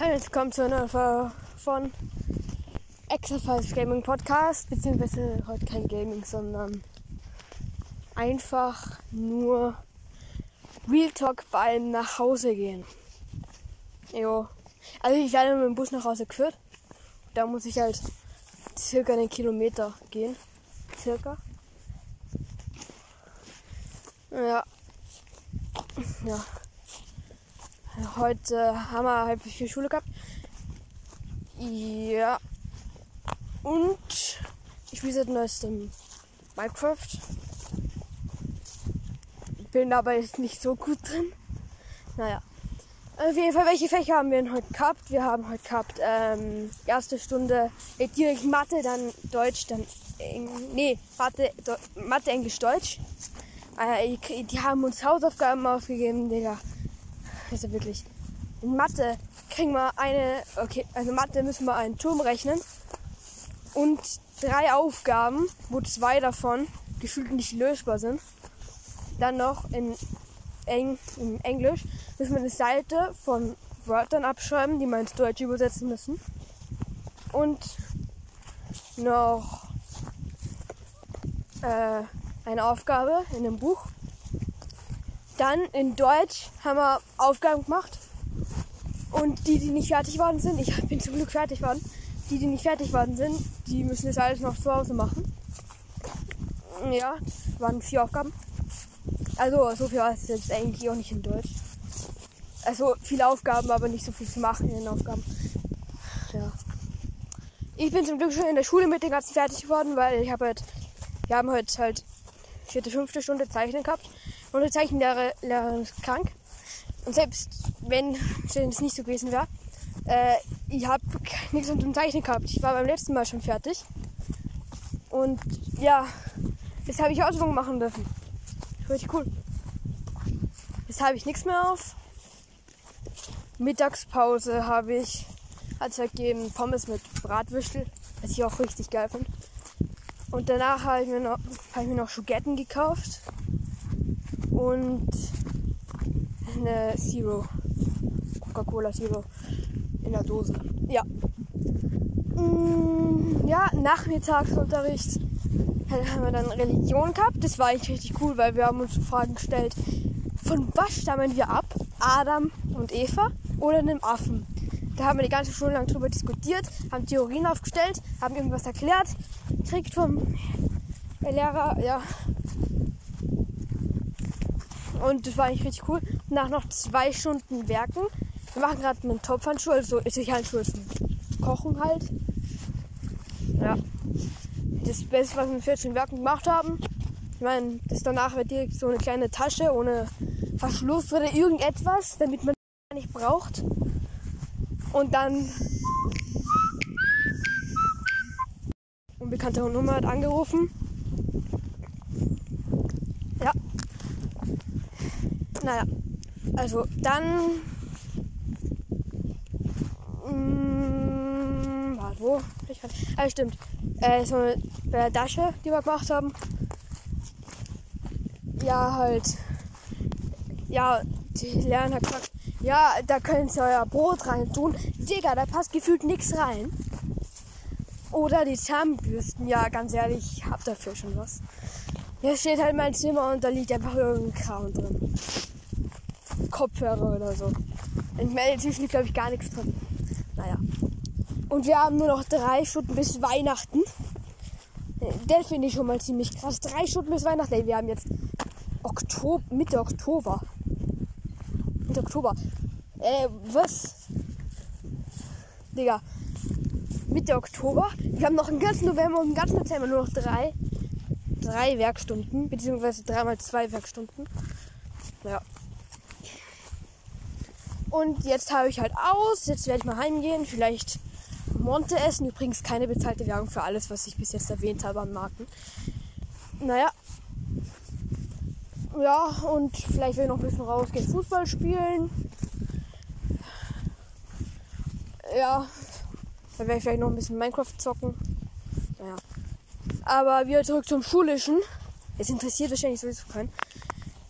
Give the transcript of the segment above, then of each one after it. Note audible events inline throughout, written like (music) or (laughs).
Jetzt kommt zu einer Folge von Exercise Gaming Podcast, beziehungsweise heute kein Gaming, sondern einfach nur Real Talk beim nach Hause gehen. Jo. Also ich werde mit dem Bus nach Hause geführt. Da muss ich halt circa einen Kilometer gehen. Circa. Ja. Ja. Heute haben wir halb viel Schule gehabt. Ja. Und ich spiele seit neuestem Minecraft. Bin aber jetzt nicht so gut drin. Naja. Auf jeden Fall, welche Fächer haben wir denn heute gehabt? Wir haben heute gehabt ähm, erste Stunde direkt Mathe, dann Deutsch, dann Eng nee, Mathe, Mathe, Englisch, Deutsch. Äh, die haben uns Hausaufgaben aufgegeben, Digga. Also wirklich. In Mathe kriegen wir eine, okay, also Mathe müssen wir einen Turm rechnen und drei Aufgaben, wo zwei davon gefühlt nicht lösbar sind. Dann noch in, Eng, in Englisch müssen wir eine Seite von Wörtern abschreiben, die wir ins Deutsche übersetzen müssen. Und noch äh, eine Aufgabe in einem Buch dann in Deutsch haben wir Aufgaben gemacht. Und die, die nicht fertig worden sind, ich (laughs) bin zum Glück fertig worden, die, die nicht fertig worden sind, die müssen das alles noch zu Hause machen. Ja, das waren vier Aufgaben. Also, so viel war es jetzt eigentlich auch nicht in Deutsch. Also, viele Aufgaben, aber nicht so viel zu machen in den Aufgaben. Ja. Ich bin zum Glück schon in der Schule mit den ganzen fertig geworden, weil ich habe halt, wir haben heute halt vierte, fünfte Stunde Zeichnen gehabt. Unsere Zeichenlehrerin ist krank. Und selbst wenn es (laughs) nicht so gewesen wäre, äh, ich habe (laughs) nichts unter Zeichnen gehabt. Ich war beim letzten Mal schon fertig. Und ja, jetzt habe ich Ausführungen machen dürfen. Richtig cool. Jetzt habe ich nichts mehr auf. Mittagspause habe ich, hat es halt Pommes mit Bratwürstel, was ich auch richtig geil finde. Und danach habe ich mir noch, hab ich mir noch Schugetten gekauft und eine Zero. Coca-Cola Zero in der Dose. Ja. Mm, ja, Nachmittagsunterricht haben wir dann Religion gehabt. Das war eigentlich richtig cool, weil wir haben uns Fragen gestellt, von was stammen wir ab? Adam und Eva oder einem Affen? Da haben wir die ganze Schule lang drüber diskutiert, haben Theorien aufgestellt, haben irgendwas erklärt, kriegt vom Lehrer, ja, und das war eigentlich richtig cool. Nach noch zwei Stunden Werken. Wir machen gerade einen Topfhandschuh, also Handschuh, ist Kochen halt. Ja. Das Beste, was wir in 14 Werken gemacht haben. Ich meine, das danach wird direkt so eine kleine Tasche ohne Verschluss oder irgendetwas, damit man nicht braucht. Und dann unbekannte Nummer hat angerufen. Naja, also dann. Mm, warte, wo? Ah, stimmt. Äh, so bei der Dasche, die wir gemacht haben. Ja, halt. Ja, die hat gesagt, ja, da könnt ihr euer Brot rein tun. Digga, da passt gefühlt nichts rein. Oder die Zahnbürsten, ja, ganz ehrlich, ich hab dafür schon was. Hier steht halt mein Zimmer und da liegt einfach irgendein Kram drin. Kopfhörer oder so. In Meldetisch liegt, glaube ich, gar nichts drin. Naja. Und wir haben nur noch drei Stunden bis Weihnachten. Der finde ich schon mal ziemlich krass. Drei Stunden bis Weihnachten. Ey, wir haben jetzt Oktober, Mitte Oktober. Mitte Oktober. Äh, was? Digga. Mitte Oktober. Wir haben noch einen ganzen November und einen ganzen Dezember nur noch drei. Drei Werkstunden. Beziehungsweise dreimal zwei Werkstunden. Ja. Und jetzt habe ich halt aus. Jetzt werde ich mal heimgehen. Vielleicht Monte essen. Übrigens keine bezahlte Werbung für alles, was ich bis jetzt erwähnt habe an Marken. Naja. Ja, und vielleicht will ich noch ein bisschen rausgehen, Fußball spielen. Ja, dann werde ich vielleicht noch ein bisschen Minecraft zocken. Naja. Aber wieder zurück zum Schulischen. Es interessiert wahrscheinlich sowieso keinen.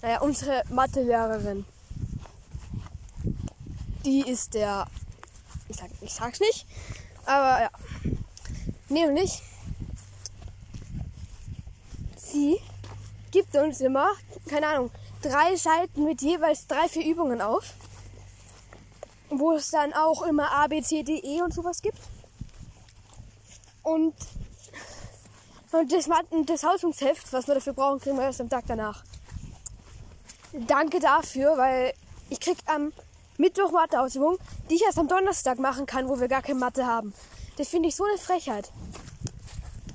Naja, unsere Mathelehrerin die ist der Ich, sag, ich sag's nicht. Aber ja. Nämlich, sie gibt uns immer, keine Ahnung, drei Seiten mit jeweils drei, vier Übungen auf. Wo es dann auch immer A, B, C, D, E und sowas gibt. Und, und das, das Hausungsheft, was wir dafür brauchen, kriegen wir erst am Tag danach. Danke dafür, weil ich krieg am Mittwoch Matheausübung, die ich erst am Donnerstag machen kann, wo wir gar keine Mathe haben. Das finde ich so eine Frechheit.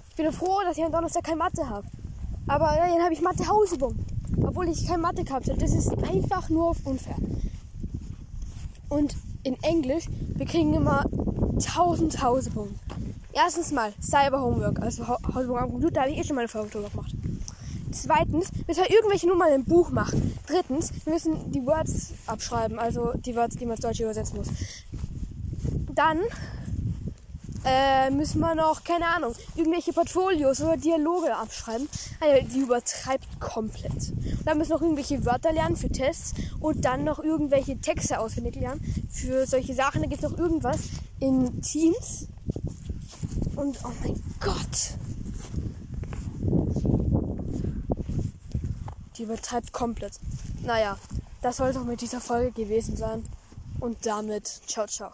Ich bin froh, dass ich am Donnerstag keine Mathe habe. Aber dann habe ich Mathe-Hausübung. Obwohl ich keine Mathe gehabt habe. Das ist einfach nur unfair. Und in Englisch, wir kriegen immer 1000 Hausübungen. Erstens mal Cyber Homework, also Hausübung am Computer, da habe ich eh schon meine Folge drüber gemacht. Zweitens müssen wir irgendwelche Nummern im Buch machen. Drittens, wir müssen die Words abschreiben, also die Words, die man ins Deutsche übersetzen muss. Dann äh, müssen wir noch, keine Ahnung, irgendwelche Portfolios oder Dialoge abschreiben. Also, die übertreibt komplett. Und dann müssen wir noch irgendwelche Wörter lernen für Tests und dann noch irgendwelche Texte auswendig lernen für solche Sachen. Da gibt es noch irgendwas in Teams. Und oh mein Gott. Die übertreibt komplett. Naja, das soll es auch mit dieser Folge gewesen sein. Und damit, ciao, ciao.